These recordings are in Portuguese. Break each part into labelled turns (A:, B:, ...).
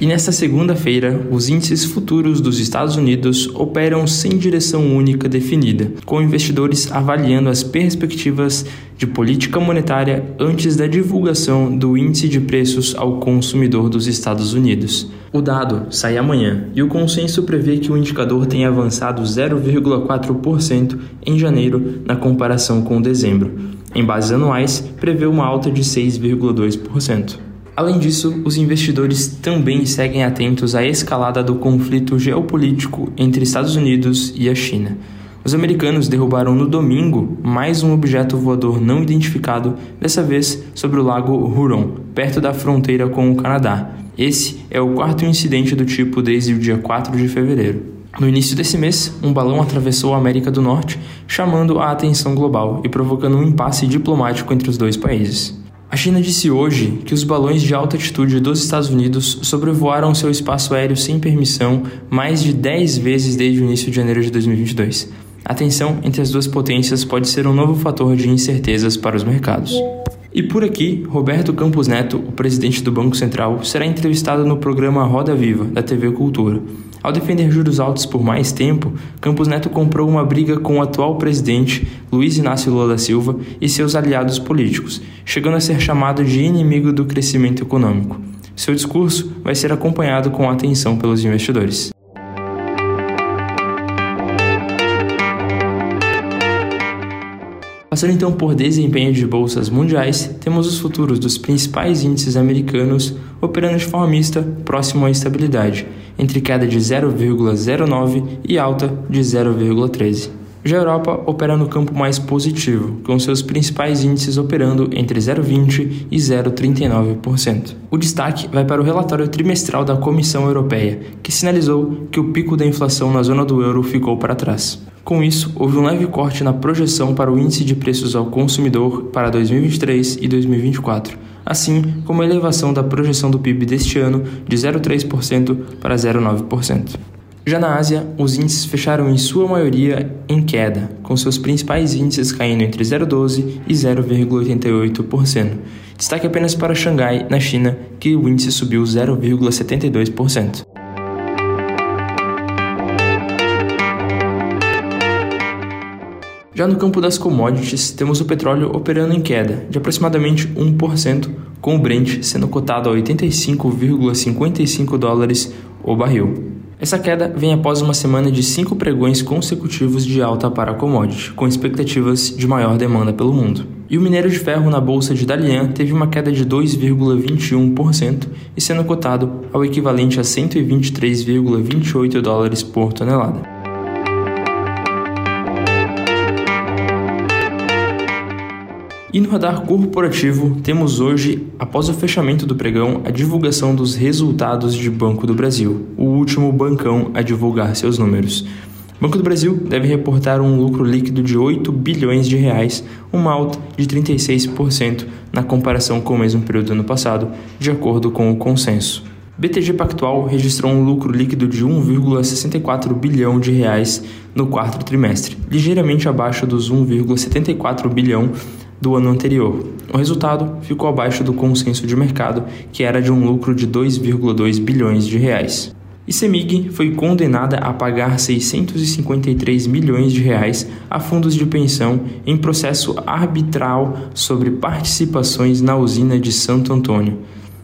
A: E nesta segunda-feira, os índices futuros dos Estados Unidos operam sem direção única definida, com investidores avaliando as perspectivas de política monetária antes da divulgação do índice de preços ao consumidor dos Estados Unidos. O dado sai amanhã e o consenso prevê que o indicador tenha avançado 0,4% em janeiro na comparação com dezembro. Em bases anuais, prevê uma alta de 6,2%. Além disso, os investidores também seguem atentos à escalada do conflito geopolítico entre Estados Unidos e a China. Os americanos derrubaram no domingo mais um objeto voador não identificado, dessa vez sobre o lago Huron, perto da fronteira com o Canadá. Esse é o quarto incidente do tipo desde o dia 4 de fevereiro. No início desse mês, um balão atravessou a América do Norte, chamando a atenção global e provocando um impasse diplomático entre os dois países. A China disse hoje que os balões de alta altitude dos Estados Unidos sobrevoaram seu espaço aéreo sem permissão mais de 10 vezes desde o início de janeiro de 2022. A tensão entre as duas potências pode ser um novo fator de incertezas para os mercados. E por aqui, Roberto Campos Neto, o presidente do Banco Central, será entrevistado no programa Roda Viva, da TV Cultura. Ao defender juros altos por mais tempo, Campos Neto comprou uma briga com o atual presidente, Luiz Inácio Lula da Silva, e seus aliados políticos, chegando a ser chamado de inimigo do crescimento econômico. Seu discurso vai ser acompanhado com atenção pelos investidores. Passando então por desempenho de bolsas mundiais, temos os futuros dos principais índices americanos operando de forma mista, próximo à estabilidade, entre queda de 0,09 e alta de 0,13. Já a Europa opera no campo mais positivo, com seus principais índices operando entre 0,20% e 0,39%. O destaque vai para o relatório trimestral da Comissão Europeia, que sinalizou que o pico da inflação na zona do euro ficou para trás. Com isso, houve um leve corte na projeção para o índice de preços ao consumidor para 2023 e 2024, assim como a elevação da projeção do PIB deste ano de 0,3% para 0,9%. Já na Ásia, os índices fecharam em sua maioria em queda, com seus principais índices caindo entre 0,12% e 0,88%. Destaque apenas para Xangai, na China, que o índice subiu 0,72%. Já no campo das commodities, temos o petróleo operando em queda de aproximadamente 1%, com o Brent sendo cotado a 85,55 dólares o barril. Essa queda vem após uma semana de cinco pregões consecutivos de alta para a commodity, com expectativas de maior demanda pelo mundo. E o minério de ferro na bolsa de Dalian teve uma queda de 2,21% e sendo cotado ao equivalente a 123,28 dólares por tonelada. E no radar corporativo, temos hoje, após o fechamento do pregão, a divulgação dos resultados de Banco do Brasil, o último bancão a divulgar seus números. Banco do Brasil deve reportar um lucro líquido de 8 bilhões de reais, uma alta de 36% na comparação com o mesmo período do ano passado, de acordo com o consenso. BTG Pactual registrou um lucro líquido de 1,64 bilhão de reais no quarto trimestre, ligeiramente abaixo dos 1,74 bilhão do ano anterior. O resultado ficou abaixo do consenso de mercado, que era de um lucro de 2,2 bilhões de reais. E foi condenada a pagar 653 milhões de reais a fundos de pensão em processo arbitral sobre participações na usina de Santo Antônio.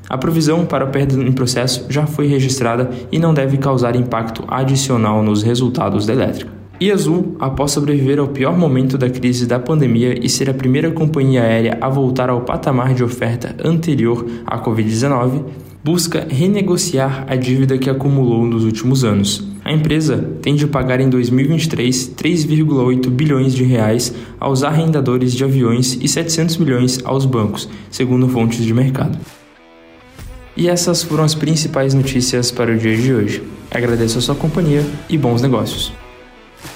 A: A provisão para perda em processo já foi registrada e não deve causar impacto adicional nos resultados da elétrica. E Azul, após sobreviver ao pior momento da crise da pandemia e ser a primeira companhia aérea a voltar ao patamar de oferta anterior à Covid-19, busca renegociar a dívida que acumulou nos últimos anos. A empresa tem de pagar em 2023 3,8 bilhões de reais aos arrendadores de aviões e 700 milhões aos bancos, segundo fontes de mercado. E essas foram as principais notícias para o dia de hoje. Agradeço a sua companhia e bons negócios.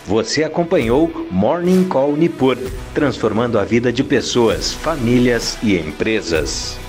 B: Você acompanhou Morning Call Nipur, transformando a vida de pessoas, famílias e empresas.